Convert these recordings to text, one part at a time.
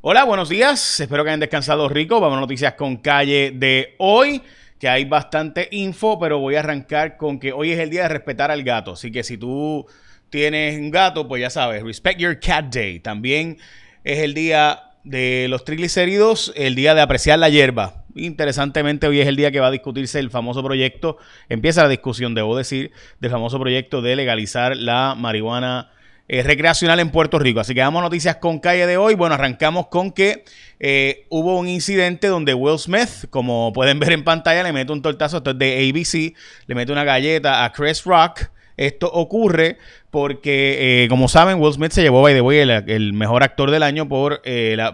Hola, buenos días. Espero que hayan descansado rico. Vamos a noticias con calle de hoy, que hay bastante info, pero voy a arrancar con que hoy es el día de respetar al gato. Así que si tú tienes un gato, pues ya sabes, Respect Your Cat Day. También es el día de los triglicéridos, el día de apreciar la hierba. Interesantemente, hoy es el día que va a discutirse el famoso proyecto, empieza la discusión, debo decir, del famoso proyecto de legalizar la marihuana eh, recreacional en Puerto Rico. Así que vamos a noticias con calle de hoy. Bueno, arrancamos con que eh, hubo un incidente donde Will Smith, como pueden ver en pantalla, le mete un tortazo, esto es de ABC, le mete una galleta a Chris Rock. Esto ocurre porque, eh, como saben, Will Smith se llevó, by the way, el, mejor actor del año por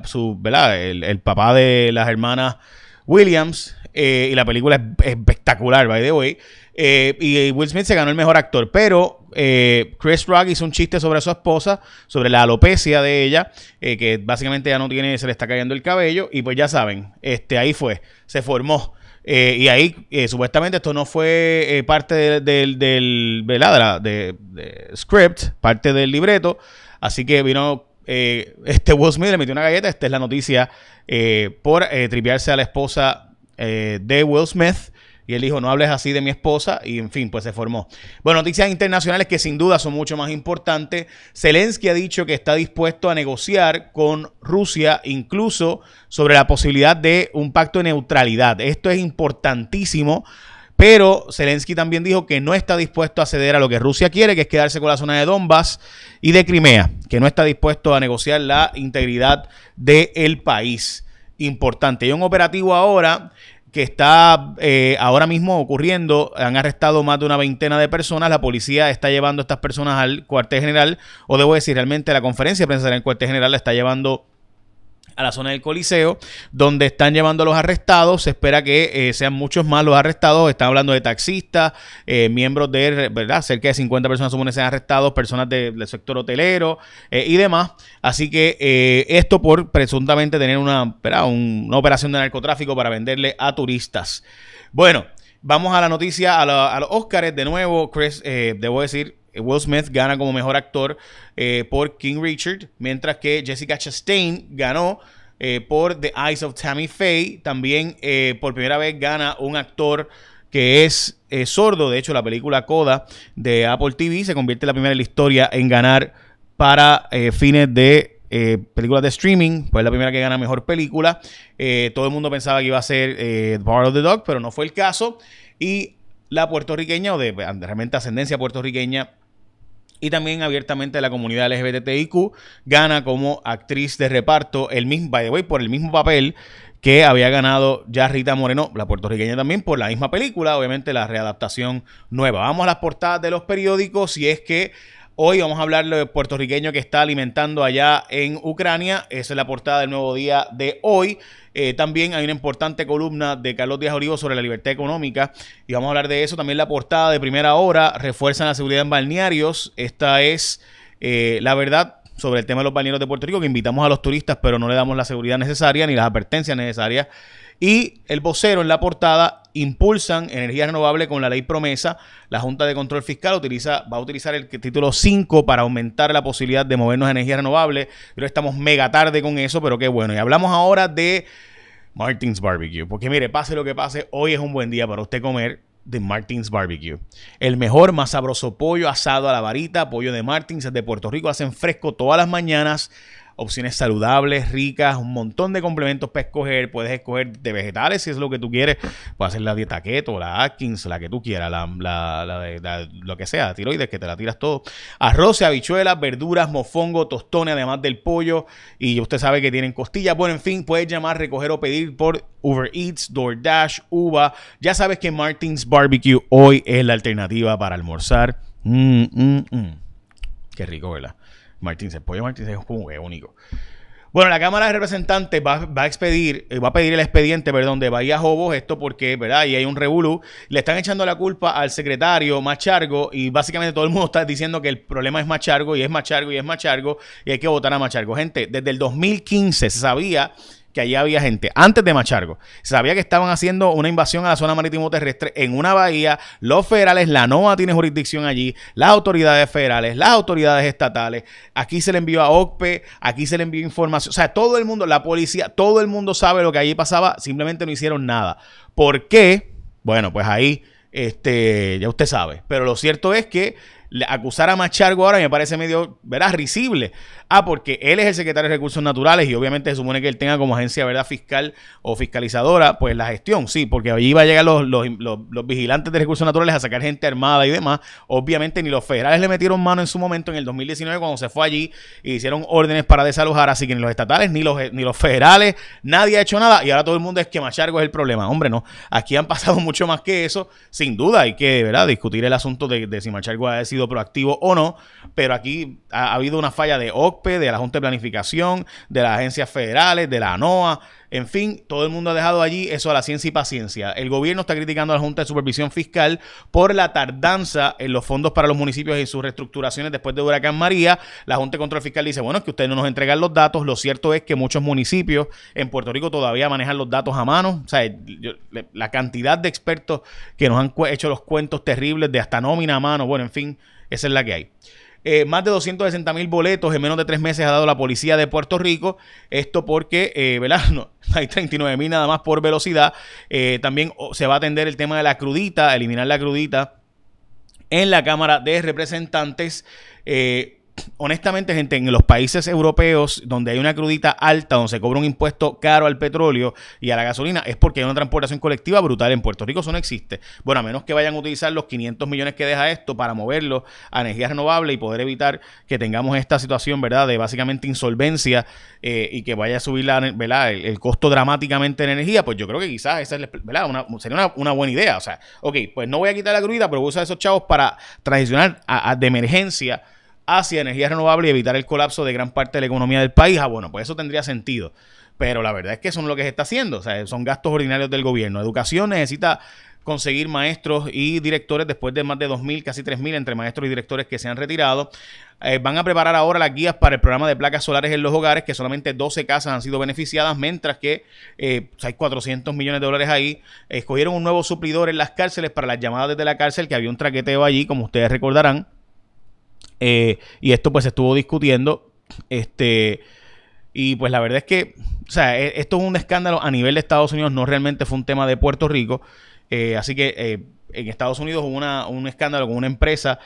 su, ¿verdad? El, papá de las hermanas Williams. y la película es espectacular, by the way. y Will Smith se ganó el mejor actor, pero eh, Chris Rock hizo un chiste sobre su esposa, sobre la alopecia de ella, eh, que básicamente ya no tiene, se le está cayendo el cabello, y pues ya saben, este, ahí fue, se formó. Eh, y ahí, supuestamente, esto no fue parte del, del, de, script, parte del libreto, así que vino este Will Smith, le metió una galleta, esta es la noticia por tripearse a la esposa de Will Smith. Y él dijo, no hables así de mi esposa. Y en fin, pues se formó. Bueno, noticias internacionales que sin duda son mucho más importantes. Zelensky ha dicho que está dispuesto a negociar con Rusia, incluso sobre la posibilidad de un pacto de neutralidad. Esto es importantísimo. Pero Zelensky también dijo que no está dispuesto a ceder a lo que Rusia quiere, que es quedarse con la zona de Donbass y de Crimea, que no está dispuesto a negociar la integridad del país. Importante. Hay un operativo ahora que está eh, ahora mismo ocurriendo. Han arrestado más de una veintena de personas. La policía está llevando a estas personas al cuartel general, o debo decir, realmente la conferencia de prensa en el cuartel general la está llevando a la zona del Coliseo, donde están llevando a los arrestados. Se espera que eh, sean muchos más los arrestados. Están hablando de taxistas, eh, miembros de, ¿verdad? Cerca de 50 personas supone sean arrestados, personas del sector hotelero eh, y demás. Así que esto por presuntamente tener una, una operación de narcotráfico para venderle a turistas. Bueno, vamos a la noticia, a, a los Óscares. De nuevo, Chris, debo decir, Will Smith gana como mejor actor eh, por King Richard, mientras que Jessica Chastain ganó eh, por The Eyes of Tammy Faye. También eh, por primera vez gana un actor que es sordo. De hecho, la película Coda de Apple TV se convierte en la primera en la historia en ganar para fines de películas de streaming, pues la primera que gana mejor película. todo el mundo pensaba que iba a ser The Power of the Dog, pero no fue el caso. Y la puertorriqueña, o de realmente ascendencia puertorriqueña, y también abiertamente la comunidad LGBTIQ gana como actriz de reparto el mismo, by the way, por el mismo papel que había ganado ya Rita Moreno, la puertorriqueña también, por la misma película, obviamente la readaptación nueva. Vamos a las portadas de los periódicos y es que Hoy vamos a hablar del puertorriqueño que está alimentando allá en Ucrania. Esa es la portada del nuevo día de hoy. Eh, también hay una importante columna de Carlos Díaz Olivo sobre la libertad económica y vamos a hablar de eso. También la portada de primera hora refuerzan la seguridad en balnearios. Esta es eh, la verdad sobre el tema de los balnearios de Puerto Rico, que invitamos a los turistas, pero no le damos la seguridad necesaria ni las advertencias necesarias. Y el vocero en la portada impulsan energía renovable con la ley promesa. La Junta de Control Fiscal utiliza, va a utilizar el título 5 para aumentar la posibilidad de movernos a energía renovable. Pero estamos mega tarde con eso, pero qué bueno. Y hablamos ahora de Martins Barbecue. Porque mire, pase lo que pase, hoy es un buen día para usted comer de Martins Barbecue. El mejor, más sabroso pollo asado a la varita, pollo de Martins de Puerto Rico. Hacen fresco todas las mañanas opciones saludables, ricas, un montón de complementos para escoger. Puedes escoger de vegetales si es lo que tú quieres. Puedes hacer la dieta keto, la Atkins, la que tú quieras, la, la, lo que sea, tiroides, que te la tiras todo. Arroz, habichuelas, verduras, mofongo, tostones, además del pollo. Y usted sabe que tienen costillas. Bueno, en fin, puedes llamar, recoger o pedir por Uber Eats, DoorDash, Uva. Ya sabes que Martins Barbecue hoy es la alternativa para almorzar. Mm, mm, mm. Qué rico, ¿verdad? Martínez, Pollo Martínez es como que único. Bueno, la Cámara de Representantes va, a expedir, eh, va a pedir el expediente, perdón, de Bahía Jobos, esto porque, ¿verdad? Y hay un revolú. Le están echando la culpa al secretario Machargo y básicamente todo el mundo está diciendo que el problema es Machargo y es Machargo y es Machargo y hay que votar a Machargo. Gente, desde el 2015 se sabía que allí había gente, antes de Machargo. Sabía que estaban haciendo una invasión a la zona marítimo terrestre en una bahía. Los federales, la NOAA tiene jurisdicción allí, las autoridades federales, las autoridades estatales. Aquí se le envió a OCPE, aquí se le envió información. O sea, todo el mundo, la policía, todo el mundo sabe lo que allí pasaba, simplemente no hicieron nada. ¿Por qué? Bueno, pues ahí, este, ya usted sabe. Pero lo cierto es que acusar a Machargo ahora me parece medio, ¿verdad? Risible. Ah, porque él es el secretario de Recursos Naturales y obviamente se supone que él tenga como agencia, ¿verdad? Fiscal o fiscalizadora, pues la gestión, sí, porque allí va a llegar los, los, vigilantes de Recursos Naturales a sacar gente armada y demás. Obviamente ni los federales le metieron mano en su momento en el 2019 cuando se fue allí y hicieron órdenes para desalojar, así que ni los estatales, ni los, ni los federales, nadie ha hecho nada y ahora todo el mundo es que Machargo es el problema. Hombre, no, aquí han pasado mucho más que eso, sin duda hay que, ¿verdad? Discutir el asunto de, de si Machargo ha proactivo o no, pero aquí ha, habido una falla de OCPE, de la Junta de Planificación, de las agencias federales, de la ANOA, en fin, todo el mundo ha dejado allí eso a la ciencia y paciencia. El gobierno está criticando a la Junta de Supervisión Fiscal por la tardanza en los fondos para los municipios y sus reestructuraciones después de Huracán María. La Junta de Control Fiscal dice, bueno, es que ustedes no nos entregan los datos. Lo cierto es que muchos municipios en Puerto Rico todavía manejan los datos a mano. O sea, la cantidad de expertos que nos han hecho los cuentos terribles de hasta nómina a mano, bueno, en fin, esa es la que hay. Eh, más de 260 mil boletos en menos de tres meses ha dado la policía de Puerto Rico. Esto porque, eh, ¿verdad? No, hay 39 mil nada más por velocidad. Eh, también oh, se va a atender el tema de la crudita, eliminar la crudita en la Cámara de Representantes. Eh, honestamente, gente, en los países europeos donde hay una crudita alta, donde se cobra un impuesto caro al petróleo y a la gasolina, es porque hay una transportación colectiva brutal. En Puerto Rico eso no existe. Bueno, a menos que vayan a utilizar los 500 millones que deja esto para moverlo a energía renovable y poder evitar que tengamos esta situación, ¿verdad?, de básicamente insolvencia eh, y que vaya a subir la, ¿verdad? El, costo dramáticamente en energía, pues yo creo que quizás esa es, ¿verdad? Una, sería una, buena idea. O sea, ok, pues no voy a quitar la crudita, pero voy a usar esos chavos para transicionar a, de emergencia hacia energía renovable y evitar el colapso de gran parte de la economía del país. Ah, bueno, pues eso tendría sentido. Pero la verdad es que eso no es lo que se está haciendo. O sea, son gastos ordinarios del gobierno. Educación necesita conseguir maestros y directores después de más de 2.000, casi 3.000 entre maestros y directores que se han retirado. Eh, van a preparar ahora las guías para el programa de placas solares en los hogares, que solamente 12 casas han sido beneficiadas, mientras que eh, hay 400 millones de dólares ahí. Escogieron un nuevo suplidor en las cárceles para las llamadas desde la cárcel, que había un traqueteo allí, como ustedes recordarán. Eh, y esto pues se estuvo discutiendo. Este, y pues la verdad es que, o sea, e, esto es un escándalo a nivel de Estados Unidos, no realmente fue un tema de Puerto Rico. Eh, así que eh, en Estados Unidos hubo una, un escándalo con una empresa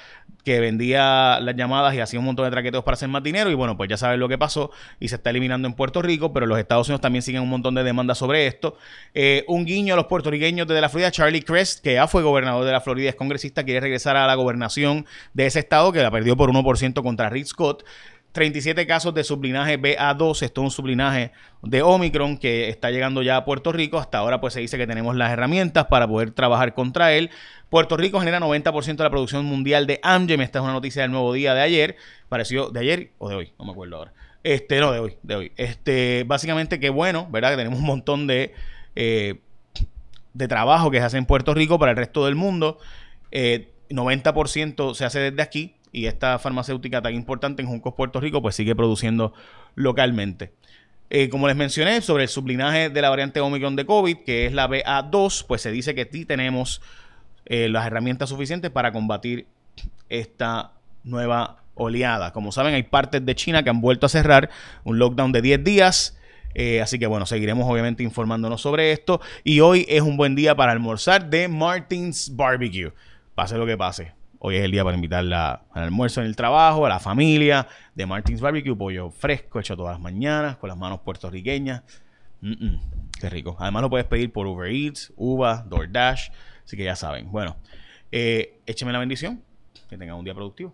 que vendía las llamadas y hacía un montón de traqueteos para hacer más dinero. Y bueno, pues ya saben lo que pasó y se está eliminando en Puerto Rico, pero los Estados Unidos también siguen un montón de demandas sobre esto. Eh, un guiño a los puertorriqueños de la Florida, Charlie Crest, que ya fue gobernador de la Florida, es congresista, quiere regresar a la gobernación de ese estado, que la perdió por 1% contra Rick Scott. 37 casos de sublinaje BA2, esto es un sublinaje de Omicron que está llegando ya a Puerto Rico. Hasta ahora pues se dice que tenemos las herramientas para poder trabajar contra él. Puerto Rico genera 90% de la producción mundial de Amgen. Esta es una noticia del nuevo día de ayer. Pareció de ayer o de hoy, no me acuerdo ahora. Este, no, de hoy, de hoy. Este, básicamente que bueno, ¿verdad? Que tenemos un montón de, eh, de trabajo que se hace en Puerto Rico para el resto del mundo. 90% eh, se hace desde aquí y esta farmacéutica tan importante en Juncos, Puerto Rico, pues sigue produciendo localmente. Eh, como les mencioné, sobre el sublinaje de la variante Omicron de COVID, que es la BA2, pues se dice que sí tenemos eh, las herramientas suficientes para combatir esta nueva oleada. Como saben, hay partes de China que han vuelto a cerrar un lockdown de 10 días. Eh, así que bueno, seguiremos obviamente informándonos sobre esto. Y hoy es un buen día para almorzar de Martins Barbecue. Pase lo que pase. Hoy es el día para invitarla al almuerzo en el trabajo, a la familia, de Martins Barbecue, pollo fresco, hecho todas las mañanas, con las manos puertorriqueñas. qué rico. Además lo puedes pedir por Uber Eats, Uva, DoorDash, así que ya saben. Bueno, eh, écheme la bendición, que tengan un día productivo.